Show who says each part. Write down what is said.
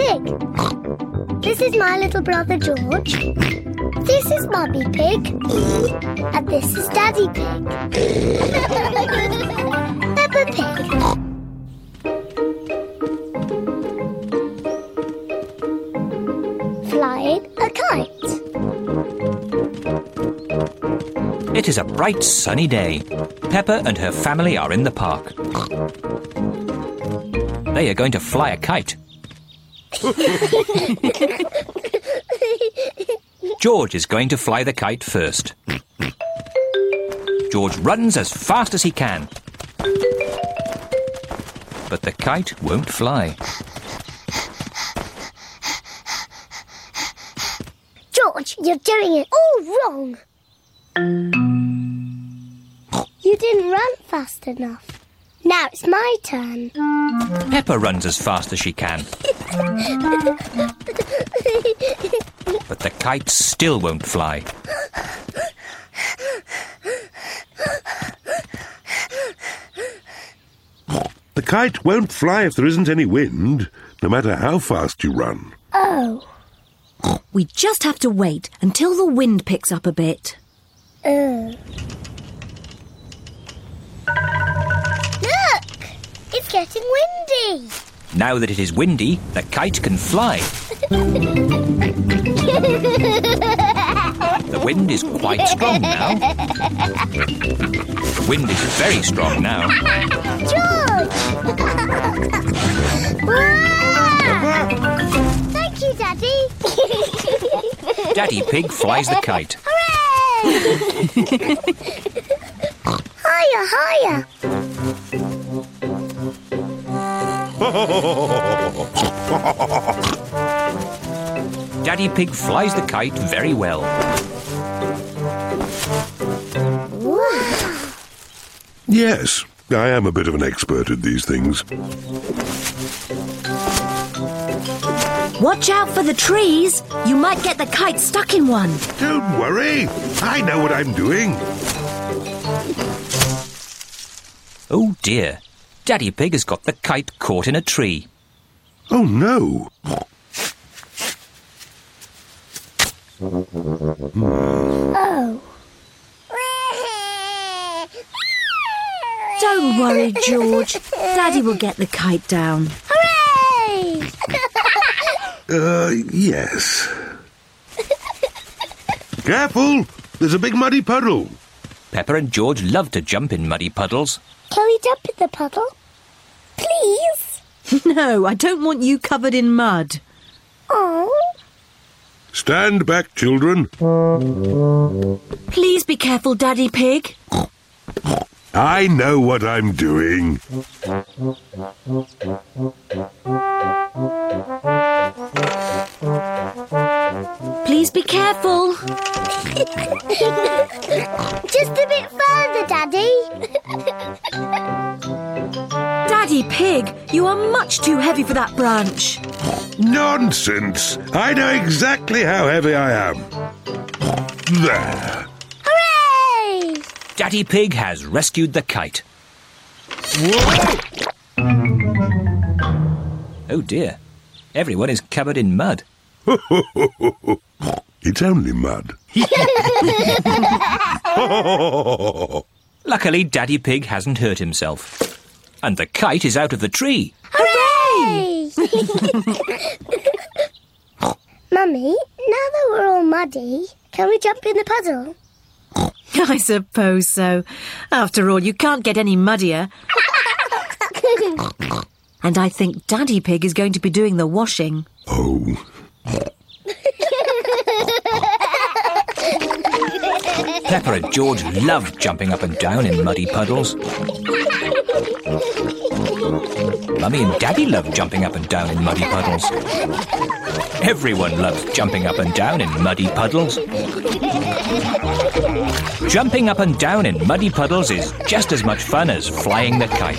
Speaker 1: Pig. This is my little brother George. This is Mummy Pig. And this is Daddy Pig. Peppa Pig. Flying a kite.
Speaker 2: It is a bright sunny day. Peppa and her family are in the park. They are going to fly a kite. George is going to fly the kite first. George runs as fast as he can. But the kite won't fly.
Speaker 1: George, you're doing it all wrong. You didn't run fast enough. Now it's my turn.
Speaker 2: Peppa runs as fast as she can. But the kite still won't fly.
Speaker 3: The kite won't fly if there isn't any wind, no matter how fast you run.
Speaker 1: Oh,
Speaker 4: We just have to wait until the wind picks up a bit.
Speaker 1: uh. It's getting windy.
Speaker 2: Now that it is windy, the kite can fly. The wind is quite strong now. The wind is very strong now.
Speaker 1: George! Thank you, Daddy.
Speaker 2: Daddy Pig flies the kite.
Speaker 1: Hooray! higher, higher.
Speaker 2: Daddy Pig flies the kite very well.
Speaker 3: Yes, I am a bit of an expert at these things.
Speaker 4: Watch out for the trees. You might get the kite stuck in one.
Speaker 3: Don't worry, I know what I'm doing.
Speaker 2: Oh dear. Daddy Pig has got the kite caught in a tree.
Speaker 3: Oh no!
Speaker 1: Oh.
Speaker 4: Don't worry, George. Daddy will get the kite down.
Speaker 1: Hooray!
Speaker 3: Uh, yes. Careful! There's a big muddy puddle.
Speaker 2: Peppa and George love to jump in muddy puddles.
Speaker 1: Can we jump in the puddle? Please?
Speaker 4: No, I don't want you covered in mud.
Speaker 1: Oh.
Speaker 3: Stand back, children.
Speaker 4: Please be careful, Daddy Pig.
Speaker 3: I know what I'm doing.
Speaker 4: Please be careful.
Speaker 1: Just a bit further, Daddy.
Speaker 4: Daddy Pig, you are much too heavy for that branch.
Speaker 3: Nonsense! I know exactly how heavy I am. There.
Speaker 1: Hooray!
Speaker 2: Daddy Pig has rescued the kite. Oh dear. Everyone is covered in mud.
Speaker 3: It's only mud.
Speaker 2: Luckily, Daddy Pig hasn't hurt himself. And the kite is out of the tree.
Speaker 1: Hooray! Mummy, now that we're all muddy, can we jump in the puddle?
Speaker 4: I suppose so. After all, you can't get any muddier. And I think Daddy Pig is going to be doing the washing.
Speaker 3: Oh.
Speaker 2: Peppa and George love jumping up and down in muddy puddles. Mummy and Daddy love jumping up and down in muddy puddles. Everyone loves jumping up and down in muddy puddles. Jumping up and down in muddy puddles is just as much fun as flying the kite.